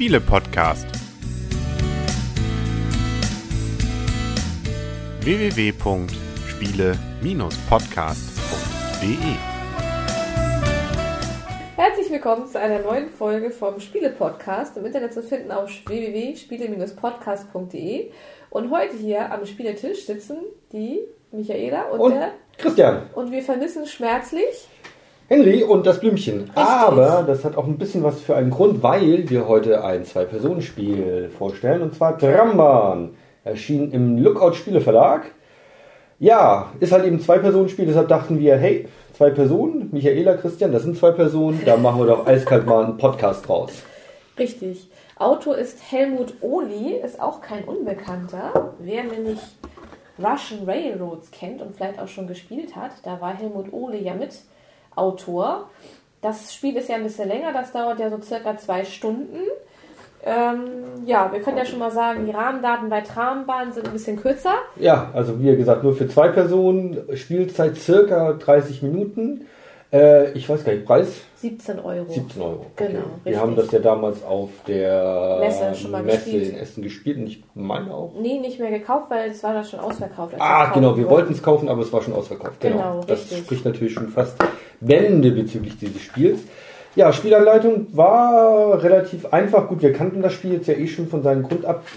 Spiele-Podcast. www.spiele-podcast.de Herzlich willkommen zu einer neuen Folge vom Spiele-Podcast, im Internet zu finden auf www.spiele-podcast.de. Und heute hier am Spieletisch sitzen die Michaela und, Und der. Christian, Und wir vermissen schmerzlich. Henry und das Blümchen. Aber das hat auch ein bisschen was für einen Grund, weil wir heute ein Zwei-Personen-Spiel vorstellen. Und zwar Tramban. Erschien im Lookout Spieleverlag. Ja, ist halt eben Zwei-Personen-Spiel, deshalb dachten wir, hey, zwei Personen, Michaela, Christian, das sind zwei Personen, da machen wir doch eiskalt mal einen Podcast draus. Richtig. Autor ist Helmut Ohli, ist auch kein Unbekannter. Wer nämlich Russian Railroads kennt und vielleicht auch schon gespielt hat, da war Helmut Ohli ja mit Autor. Das Spiel ist ja ein bisschen länger, das dauert ja so circa zwei Stunden. Ähm, ja, wir können ja schon mal sagen, die Rahmendaten bei Trambahn sind ein bisschen kürzer. Ja, also wie gesagt, nur für zwei Personen, Spielzeit circa 30 Minuten. Äh, ich weiß gar nicht, Preis 17 Euro. 17 Euro. Genau, Wir richtig. haben das ja damals auf der Messe schon mal Messe gespielt. in Essen gespielt und ich meine auch. Nee, nicht mehr gekauft, weil es war da schon ausverkauft. Ah, genau, wir wollten es kaufen, aber es war schon ausverkauft. Genau, Genau, das spricht natürlich schon fast Bände bezüglich dieses Spiels. Ja, Spielanleitung war relativ einfach. Gut, wir kannten das Spiel jetzt ja eh schon von seinem Grundablauf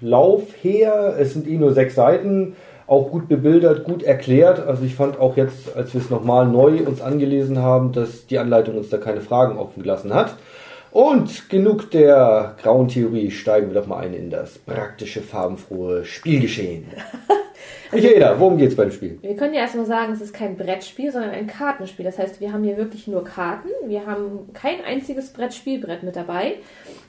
äh, her. Es sind eh nur sechs Seiten, auch gut bebildert, gut erklärt. Also ich fand auch jetzt, als wir es nochmal neu uns angelesen haben, dass die Anleitung uns da keine Fragen offen gelassen hat. Und genug der grauen Theorie, steigen wir doch mal ein in das praktische, farbenfrohe Spielgeschehen. Michaela, worum geht's beim Spiel? Wir können ja erstmal sagen, es ist kein Brettspiel, sondern ein Kartenspiel. Das heißt, wir haben hier wirklich nur Karten. Wir haben kein einziges Brettspielbrett mit dabei.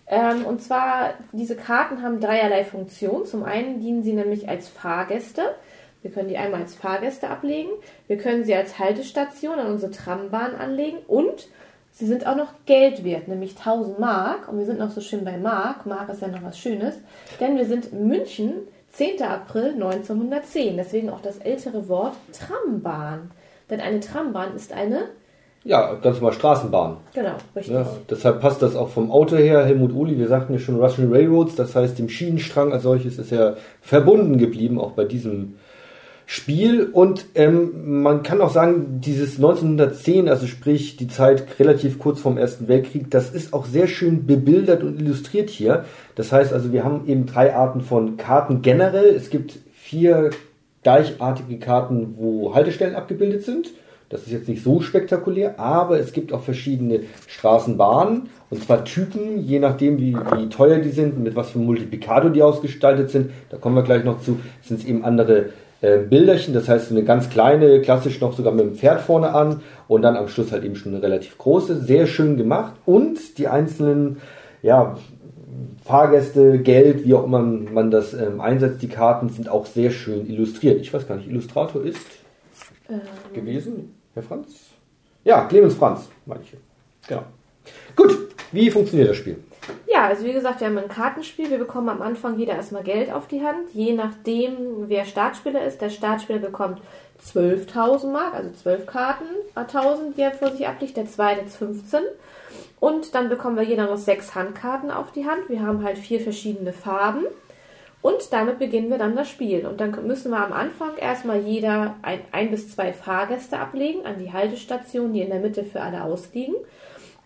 Ähm, und zwar, diese Karten haben dreierlei Funktion. Zum einen dienen sie nämlich als Fahrgäste. Wir können die einmal als Fahrgäste ablegen. Wir können sie als Haltestation an unsere Trambahn anlegen. Und sie sind auch noch Geld wert, nämlich 1000 Mark. Und wir sind noch so schön bei Mark. Mark ist ja noch was Schönes. Denn wir sind in München, 10. April 1910. Deswegen auch das ältere Wort Trambahn. Denn eine Trambahn ist eine, Ja, ganz normal Straßenbahn. genau, richtig. Ja, deshalb passt das auch vom Auto her. Helmut Uli, wir sagten ja schon Russian Railroads, das heißt, dem Schienenstrang als solches ist er verbunden geblieben, auch bei diesem Spiel. Und ähm, man kann auch sagen, dieses 1910, also sprich die Zeit relativ kurz vorm Ersten Weltkrieg, das ist auch sehr schön bebildert und illustriert hier. Das heißt also, wir haben eben drei Arten von Karten generell. Es gibt vier gleichartige Karten, wo Haltestellen abgebildet sind. Das ist jetzt nicht so spektakulär, aber es gibt auch verschiedene Straßenbahnen und zwar Typen, je nachdem wie, wie teuer die sind, mit was für Multiplikator die ausgestaltet sind. Da kommen wir gleich noch zu. Sind es eben andere äh, Bilderchen, das heißt eine ganz kleine, klassisch noch sogar mit dem Pferd vorne an und dann am Schluss halt eben schon eine relativ große, sehr schön gemacht und die einzelnen, ja, Fahrgäste, Geld, wie auch immer man das ähm, einsetzt, die Karten sind auch sehr schön illustriert. Ich weiß gar nicht, Illustrator ist Ähm, gewesen, Herr Franz? Ja, Clemens Franz, meine ich. Genau. Gut, wie funktioniert das Spiel? Ja, also wie gesagt, wir haben ein Kartenspiel. Wir bekommen am Anfang jeder erstmal Geld auf die Hand. Je nachdem, wer Startspieler ist. Der Startspieler bekommt 12.000 Mark, also 12 Karten, a 1000, die er vor sich ablegt. Der zweite jetzt 15. Und dann bekommen wir jeder noch sechs Handkarten auf die Hand. Wir haben halt vier verschiedene Farben. Und damit beginnen wir dann das Spiel. Und dann müssen wir am Anfang erstmal jeder ein, ein bis zwei Fahrgäste ablegen an die Haltestation, die in der Mitte für alle ausliegen.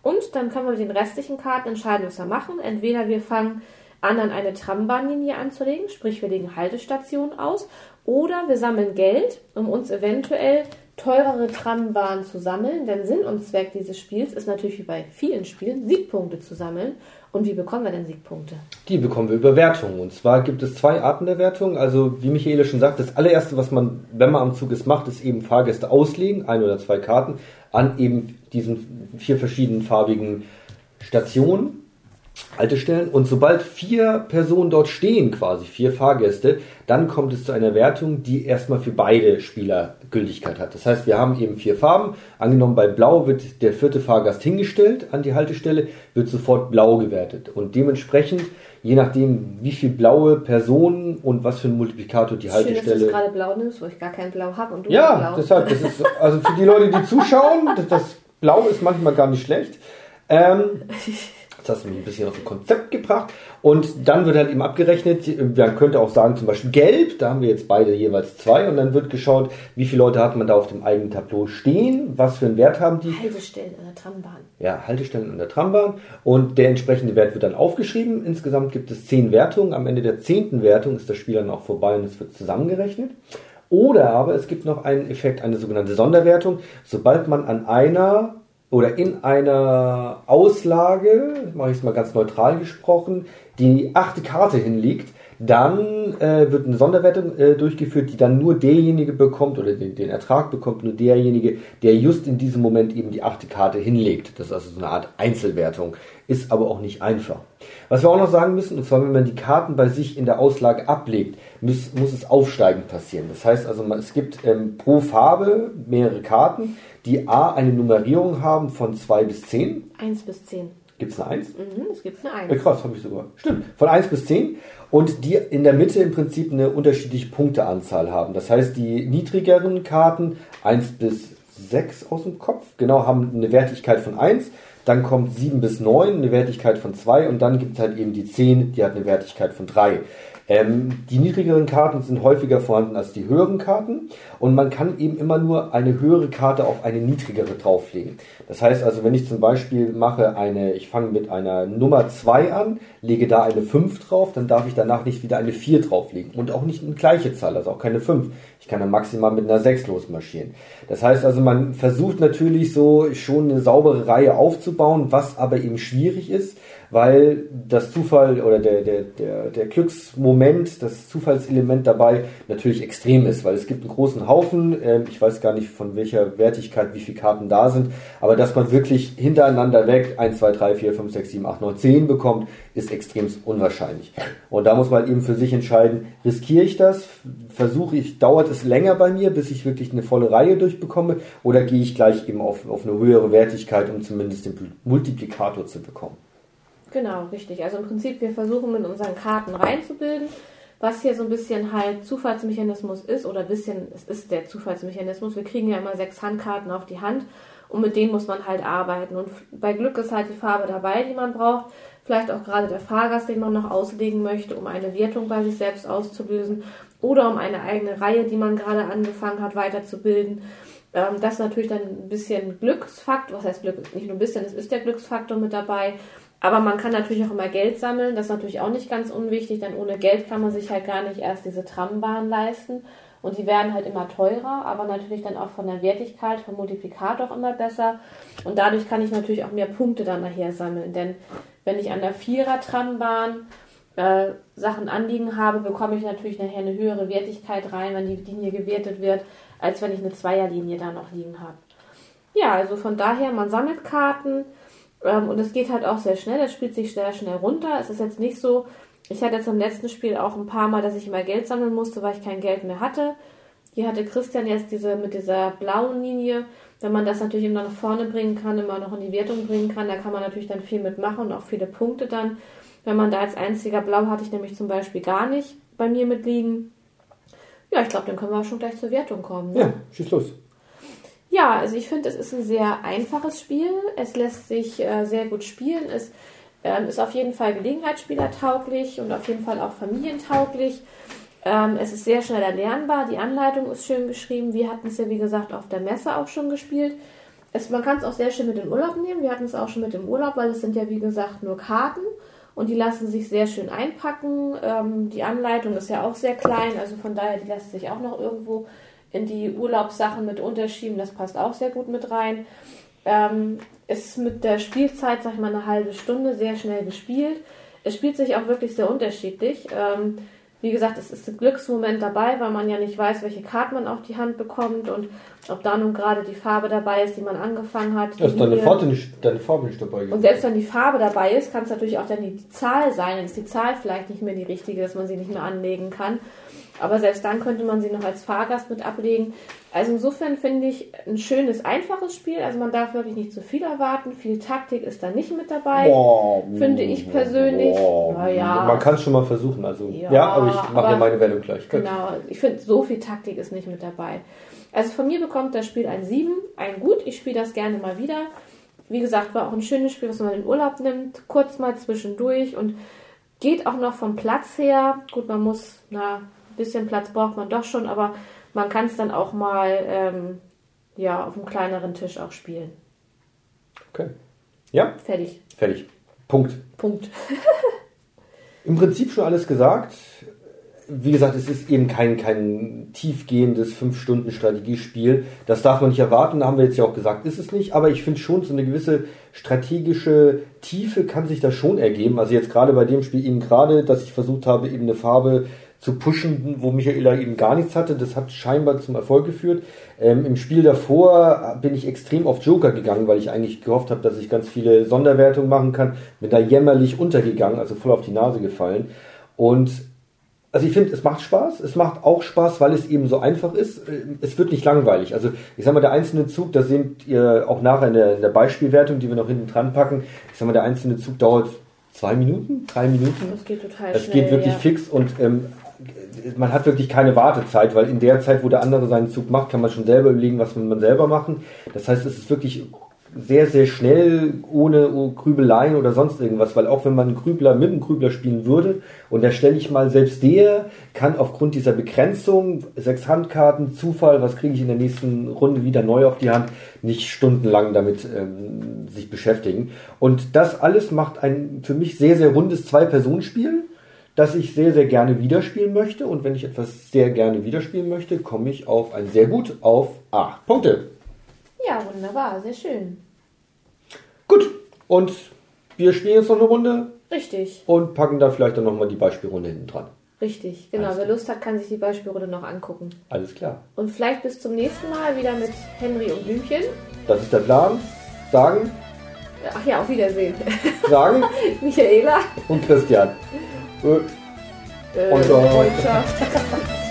Und dann können wir mit den restlichen Karten entscheiden, was wir machen. Entweder wir fangen an, an eine Trambahnlinie anzulegen, sprich wir legen Haltestationen aus, oder wir sammeln Geld, um uns eventuell teurere Trambahnen zu sammeln. Denn Sinn und Zweck dieses Spiels ist natürlich wie bei vielen Spielen, Siegpunkte zu sammeln. Und wie bekommen wir denn Siegpunkte? Die bekommen wir über Wertungen. Und zwar gibt es zwei Arten der Wertung. Also, wie Michaela schon sagt, das allererste, was man, wenn man am Zug ist, macht, ist eben Fahrgäste auslegen, ein oder zwei Karten, an eben diesen vier verschiedenen farbigen Stationen, Haltestellen. Und sobald vier Personen dort stehen, quasi vier Fahrgäste, dann kommt es zu einer Wertung, die erstmal für beide Spieler Gültigkeit hat. Das heißt, wir haben eben vier Farben. Angenommen bei Blau wird der vierte Fahrgast hingestellt an die Haltestelle, wird sofort Blau gewertet. Und dementsprechend, je nachdem, wie viel blaue Personen und was für ein Multiplikator die Schön, dass du Haltestelle. es gerade blau nimmst, wo ich gar kein Blau habe und du Ja, blau. deshalb, das ist, also für die Leute, die zuschauen, das, das Blau ist manchmal gar nicht schlecht. Ähm, Jetzt hast du mich ein bisschen aus dem Konzept gebracht. Und dann wird halt eben abgerechnet, man könnte auch sagen, zum Beispiel gelb, da haben wir jetzt beide jeweils zwei. Und dann wird geschaut, wie viele Leute hat man da auf dem eigenen Tableau stehen, was für einen Wert haben die. Haltestellen an der Trambahn. Ja, Haltestellen an der Trambahn. Und der entsprechende Wert wird dann aufgeschrieben. Insgesamt gibt es zehn Wertungen. Am Ende der zehnten Wertung ist das Spiel dann auch vorbei und es wird zusammengerechnet. Oder aber es gibt noch einen Effekt, eine sogenannte Sonderwertung. Sobald man an einer oder in einer Auslage, mache ich es mal ganz neutral gesprochen, die achte Karte hinlegt, dann äh, wird eine Sonderwertung äh, durchgeführt, die dann nur derjenige bekommt oder den, den, Ertrag bekommt nur derjenige, der just in diesem Moment eben die achte Karte hinlegt. Das ist also so eine Art Einzelwertung, ist aber auch nicht einfach. Was wir auch noch sagen müssen, und zwar wenn man die Karten bei sich in der Auslage ablegt, muss, muss es aufsteigend passieren. Das heißt also, es gibt ähm, pro Farbe mehrere Karten, die A eine Nummerierung haben von 2 bis 10. 1 bis 10. Gibt es eine 1? Mhm, es gibt eine 1. Ja, krass, habe ich sogar. Stimmt. Von 1 bis 10. Und die in der Mitte im Prinzip eine unterschiedliche Punkteanzahl haben. Das heißt, die niedrigeren Karten, 1 bis 6 aus dem Kopf, genau, haben eine Wertigkeit von 1. Dann kommt 7 bis 9, eine Wertigkeit von 2. Und dann gibt es halt eben die 10, die hat eine Wertigkeit von 3. Ähm, die niedrigeren Karten sind häufiger vorhanden als die höheren Karten und man kann eben immer nur eine höhere Karte auf eine niedrigere drauflegen. Das heißt also, wenn ich zum Beispiel mache eine, ich fange mit einer Nummer 2 an, lege da eine 5 drauf, dann darf ich danach nicht wieder eine 4 drauflegen und auch nicht eine gleiche Zahl, also auch keine 5. Ich kann dann maximal mit einer 6 losmarschieren. Das heißt also, man versucht natürlich so schon eine saubere Reihe aufzubauen, was aber eben schwierig ist, weil das Zufall oder der, der, der, der Glücksmoment, das Zufallselement dabei natürlich extrem ist, weil es gibt einen großen Haufen, äh, ich weiß gar nicht von welcher Wertigkeit, wie viele Karten da sind, aber dass man wirklich hintereinander weg 1, 2, 3, 4, 5, 6, 7, 8, 9, 10 bekommt, ist extrem unwahrscheinlich. Und da muss man eben für sich entscheiden, riskiere ich das, versuche ich, dauert es länger bei mir, bis ich wirklich eine volle Reihe durchbekomme, oder gehe ich gleich eben auf, auf eine höhere Wertigkeit, um zumindest den Multiplikator zu bekommen. Genau, richtig. Also im Prinzip, wir versuchen mit unseren Karten reinzubilden, was hier so ein bisschen halt Zufallsmechanismus ist, oder ein bisschen, es ist der Zufallsmechanismus. Wir kriegen ja immer sechs Handkarten auf die Hand und mit denen muss man halt arbeiten. Und bei Glück ist halt die Farbe dabei, die man braucht. Vielleicht auch gerade der Fahrgast, den man noch auslegen möchte, um eine Wertung bei sich selbst auszulösen oder um eine eigene Reihe, die man gerade angefangen hat, weiterzubilden. Ähm, das ist natürlich dann ein bisschen Glücksfaktor, was heißt Glück? Nicht nur ein bisschen, es ist der Glücksfaktor mit dabei. Aber man kann natürlich auch immer Geld sammeln. Das ist natürlich auch nicht ganz unwichtig, denn ohne Geld kann man sich halt gar nicht erst diese Trambahn leisten. Und die werden halt immer teurer, aber natürlich dann auch von der Wertigkeit, vom Multiplikator auch immer besser. Und dadurch kann ich natürlich auch mehr Punkte dann nachher sammeln. Denn wenn ich an der Vierer-Trambahn äh, Sachen anliegen habe, bekomme ich natürlich nachher eine höhere Wertigkeit rein, wenn die Linie gewertet wird, als wenn ich eine Zweierlinie da noch liegen habe. Ja, also von daher, man sammelt Karten, ähm, und es geht halt auch sehr schnell, es spielt sich sehr schnell runter. Es ist jetzt nicht so, ich hatte jetzt im letzten Spiel auch ein paar Mal, dass ich immer Geld sammeln musste, weil ich kein Geld mehr hatte. Hier hatte Christian jetzt diese mit dieser blauen Linie. Wenn man das natürlich immer nach vorne bringen kann, immer noch in die Wertung bringen kann, da kann man natürlich dann viel mitmachen und auch viele Punkte dann. Wenn man da als einziger blau hatte ich nämlich zum Beispiel gar nicht bei mir mitliegen. Ja, ich glaube, dann können wir auch schon gleich zur Wertung kommen. Ne? Ja, schieß los. Ja, also ich finde, es ist ein sehr einfaches Spiel. Es lässt sich äh, sehr gut spielen. Es ähm, ist auf jeden Fall Gelegenheitsspielertauglich und auf jeden Fall auch familientauglich. Ähm, es ist sehr schnell erlernbar. Die Anleitung ist schön geschrieben. Wir hatten es ja, wie gesagt, auf der Messe auch schon gespielt. Es, man kann es auch sehr schön mit in Urlaub nehmen. Wir hatten es auch schon mit im Urlaub, weil es sind ja, wie gesagt, nur Karten und die lassen sich sehr schön einpacken. Ähm, die Anleitung ist ja auch sehr klein, also von daher, die lässt sich auch noch irgendwo in die Urlaubssachen mit unterschieben. Das passt auch sehr gut mit rein. Ähm, ist mit der Spielzeit, sag ich mal, eine halbe Stunde sehr schnell gespielt. Es spielt sich auch wirklich sehr unterschiedlich. Ähm, wie gesagt, es ist ein Glücksmoment dabei, weil man ja nicht weiß, welche Karte man auf die Hand bekommt und ob da nun gerade die Farbe dabei ist, die man angefangen hat. Ist deine Farbe, nicht, deine Farbe nicht dabei Und selbst wenn die Farbe dabei ist, kann es natürlich auch dann die, die Zahl sein. Dann ist die Zahl vielleicht nicht mehr die richtige, dass man sie nicht mehr anlegen kann. Aber selbst dann könnte man sie noch als Fahrgast mit ablegen. Also insofern finde ich ein schönes, einfaches Spiel. Also man darf wirklich nicht zu viel erwarten. Viel Taktik ist da nicht mit dabei. Boah, finde ich persönlich. Naja. Man kann es schon mal versuchen. Also ja, ja aber ich mache ja meine Wendung gleich. Genau. Ich finde, so viel Taktik ist nicht mit dabei. Also von mir bekommt das Spiel ein 7, ein Gut. Ich spiele das gerne mal wieder wie gesagt, war auch ein schönes Spiel, was man in Urlaub nimmt, kurz mal zwischendurch und geht auch noch vom Platz her. Gut, man muss, na, bisschen Platz braucht man doch schon, aber man kann es dann auch mal ähm, ja, auf einem kleineren Tisch auch spielen. Okay. Ja? Fertig. Fertig. Punkt. Punkt. Im Prinzip schon alles gesagt. Wie gesagt, es ist eben kein, kein tiefgehendes 5-Stunden-Strategiespiel. Das darf man nicht erwarten, da haben wir jetzt ja auch gesagt, ist es nicht. Aber ich finde schon, so eine gewisse strategische Tiefe kann sich da schon ergeben. Also jetzt gerade bei dem Spiel eben gerade, dass ich versucht habe, eben eine Farbe zu pushen, wo Michaela eben gar nichts hatte. Das hat scheinbar zum Erfolg geführt. Ähm, Im Spiel davor bin ich extrem auf Joker gegangen, weil ich eigentlich gehofft habe, dass ich ganz viele Sonderwertungen machen kann. Bin da jämmerlich untergegangen, also voll auf die Nase gefallen. Und also ich finde, es macht Spaß. Es macht auch Spaß, weil es eben so einfach ist. Es wird nicht langweilig. Also ich sag mal, der einzelne Zug, das seht ihr auch nachher in der, in der Beispielwertung, die wir noch hinten dran packen. Ich sag mal, der einzelne Zug dauert zwei Minuten, drei Minuten. Das geht total Das schnell. geht wirklich ja. fix und ähm, man hat wirklich keine Wartezeit, weil in der Zeit, wo der andere seinen Zug macht, kann man schon selber überlegen, was man selber machen. Das heißt, es ist wirklich sehr, sehr schnell, ohne Grübeleien oder sonst irgendwas, weil auch wenn man einen Grübler mit einem Grübler spielen würde, und da stelle ich mal, selbst der kann aufgrund dieser Begrenzung, sechs Handkarten, Zufall, was kriege ich in der nächsten Runde wieder neu auf die Hand, nicht stundenlang damit ähm, sich beschäftigen. Und das alles macht ein für mich sehr, sehr rundes Zwei-Personen-Spiel das ich sehr, sehr gerne wiederspielen möchte. Und wenn ich etwas sehr gerne wiederspielen möchte, komme ich auf ein sehr gut auf 8 Punkte. Ja, wunderbar, sehr schön. Gut, und wir spielen jetzt noch eine Runde Richtig, und packen da vielleicht dann nochmal die Beispielrunde hinten dran. richtig. Genau, Alles wer. Lust hat, kann sich die Beispielrunde noch angucken. Alles klar. Und vielleicht bis zum nächsten Mal wieder mit Henry und Blümchen. Das ist der Plan. Sagen, Ach ja, auf Wiedersehen. sagen Michaela. und Christian. Äh, Äh, Und, äh, Freundschaft.